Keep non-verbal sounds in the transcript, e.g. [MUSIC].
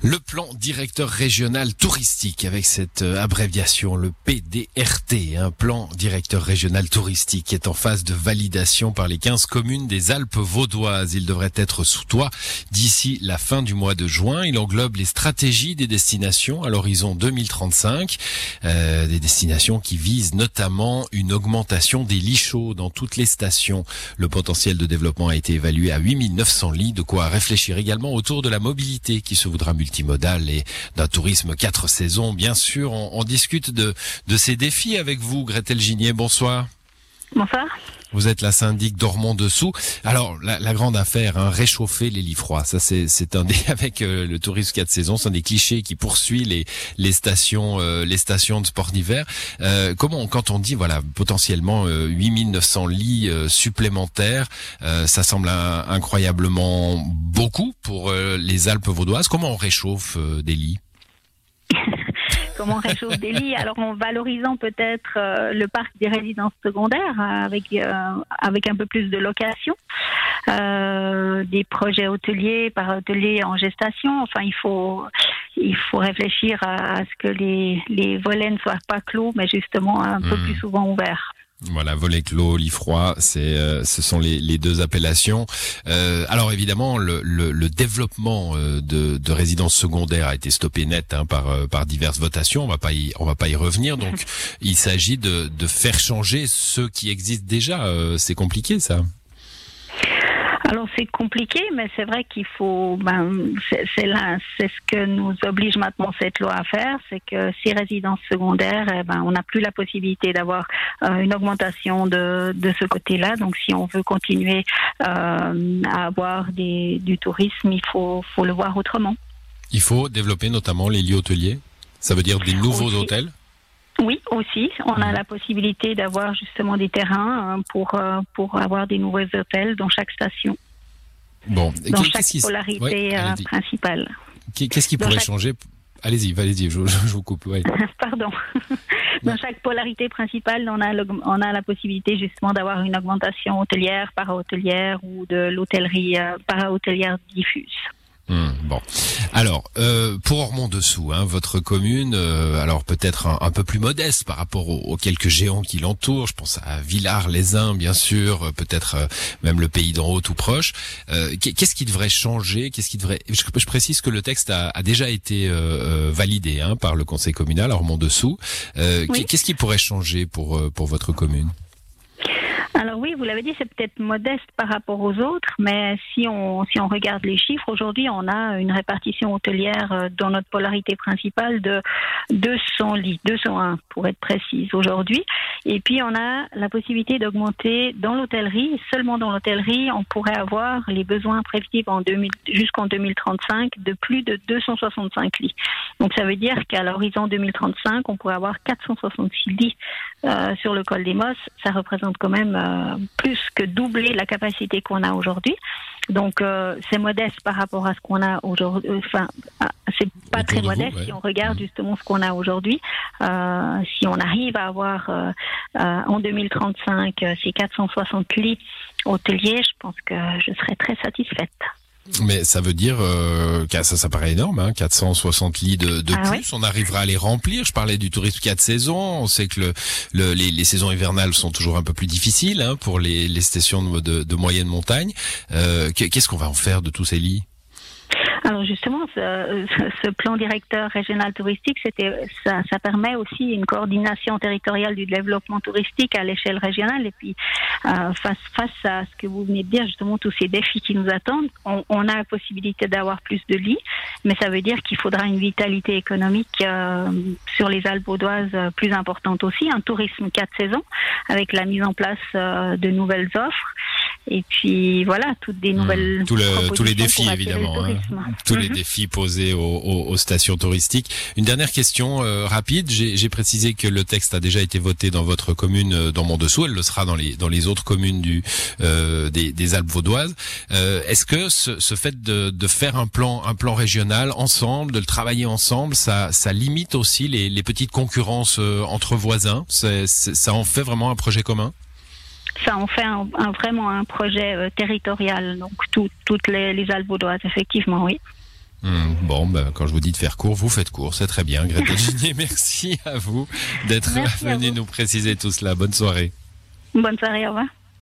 Le plan directeur régional touristique avec cette euh, abréviation, le PDRT, un plan directeur régional touristique est en phase de validation par les 15 communes des Alpes vaudoises. Il devrait être sous toit d'ici la fin du mois de juin. Il englobe les stratégies des destinations à l'horizon 2035, euh, des destinations qui visent notamment une augmentation des lits chauds dans toutes les stations. Le potentiel de développement a été évalué à 8900 lits, de quoi réfléchir également autour de la mobilité qui se voudra multiplier multimodal et d'un tourisme quatre saisons. Bien sûr, on, discute de, de ces défis avec vous, Gretel Ginier. Bonsoir. Vous êtes la syndic d'Ormont dessous. Alors la, grande affaire, hein, réchauffer les lits froids. Ça c'est un des [LAUGHS] avec euh, le tourisme quatre saisons, c'est un des clichés qui poursuit les stations euh, les stations de sport d'hiver. Euh, comment quand on dit voilà potentiellement 8900 lits supplémentaires, ça semble incroyablement beaucoup pour les Alpes vaudoises. Comment on réchauffe des lits? Comment on réchauffe des lits. Alors en valorisant peut-être euh, le parc des résidences secondaires euh, avec euh, avec un peu plus de location, des projets hôteliers par hôtelier en gestation. Enfin, il faut il faut réfléchir à, ce que les les volets ne soient pas clos, mais justement un peu hmm. plus souvent ouverts. Voilà, volet clos, lit froid, c'est, euh, ce sont les, les deux appellations. Euh, alors évidemment, le, le, le développement euh, de, de résidences secondaires a été stoppé net hein, par, euh, par diverses votations. On va pas y, on va pas y revenir. Donc, [LAUGHS] il s'agit de, de faire changer ceux qui existent déjà. c'est compliqué, ça. Alors c'est compliqué, mais c'est vrai qu'il faut. Ben, c'est là, c'est ce que nous oblige maintenant cette loi à faire, c'est que ces résidences secondaires, eh ben, on n'a plus la possibilité d'avoir euh, une augmentation de, de ce côté-là. Donc si on veut continuer euh, à avoir des, du tourisme, il faut, faut le voir autrement. Il faut développer notamment les lieux hôteliers. Ça veut dire des nouveaux hôtels. Oui, aussi. On a mhm. la possibilité d'avoir justement des terrains euh, pour, euh, pour avoir des nouveaux hôtels dans chaque station. Bon, dans chaque polarité euh, principale. Qu'est-ce qui pourrait changer Allez-y, allez-y, je, vous coupe. [LAUGHS] Pardon. Dans chaque polarité principale, on a, on a la possibilité justement d'avoir une augmentation hôtelière, para-hôtelière ou de l'hôtellerie para-hôtelière diffuse. Hmm, bon, alors euh, pour Ormont dessous, hein, votre commune, euh, alors peut-être un, peu plus modeste par rapport aux, quelques géants qui l'entourent. Je pense à Villars-les-Uns, bien sûr, euh, peut-être même le pays d'en haut tout proche. Qu'est-ce qui devrait changer? Qu'est-ce qui devrait je, précise que le texte a, déjà été validé hein, par le conseil communal Ormont dessous. Qu'est-ce qui pourrait changer pour pour votre commune? Alors oui, vous l'avez dit, c'est peut-être modeste par rapport aux autres, mais si on si on regarde les chiffres, aujourd'hui, on a une répartition hôtelière euh, dans notre polarité principale de 200 lits, 201 pour être précise aujourd'hui. Et puis on a la possibilité d'augmenter dans l'hôtellerie, seulement dans l'hôtellerie, on pourrait avoir les besoins prévisibles en jusqu'en 2035 de plus de 265 lits. Donc ça veut dire qu'à l'horizon 2035, on pourrait avoir 466 lits euh, sur le col des Mosses. Ça représente quand même euh, plus que doubler la capacité qu'on a aujourd'hui. Donc euh, c'est modeste par rapport à ce qu'on a aujourd'hui. Enfin, c'est pas très modeste si on regarde justement ce qu'on a aujourd'hui. si on arrive à avoir en 2035 ces 460 lits hôteliers, je pense que je serais très satisfaite. Mais ça veut dire euh, ça, ça paraît énorme, hein, 460 lits de, de ah plus. On arrivera à les remplir. Je parlais du tourisme quatre saisons. On sait que le, les, les, saisons hivernales sont toujours un peu plus difficiles hein, pour les, les stations de, de, moyenne montagne. Euh, Qu'est-ce qu'on va en faire de tous ces lits? Alors justement, ce, ce, plan directeur régional touristique, c'était ça, ça, permet aussi une coordination territoriale du développement touristique à l'échelle régionale. Et puis euh, face face à ce que vous venez de dire, justement tous ces défis qui nous attendent, on, a la possibilité d'avoir plus de lits, mais ça veut dire qu'il faudra une vitalité économique euh, sur les Alpes vaudoises euh, plus importante aussi, un tourisme quatre saisons avec la mise en place de nouvelles offres. Et puis voilà, toutes des mmh. nouvelles. tous les défis évidemment. Hein. Tous les mmh. défis posés aux, aux, stations touristiques. Une dernière question euh, rapide. J'ai précisé que le texte a déjà été voté dans votre commune, euh, dans Mont-Dessous. Elle le sera dans les dans les autres communes du euh, des, des, Alpes vaudoises. Euh, Est-ce que ce, ce fait de, de, faire un plan un plan régional ensemble, de le travailler ensemble, ça ça limite aussi les, les petites concurrences entre voisins? ça en fait vraiment un projet commun? Ça en fait un, vraiment un projet territorial. Donc toutes les, les Albaudoises, effectivement, oui. Hmm, bon, ben, quand je vous dis de faire court, vous faites court, c'est très bien. Greta [LAUGHS] merci à vous d'être venu nous préciser tout cela. Bonne soirée. Bonne soirée, au revoir.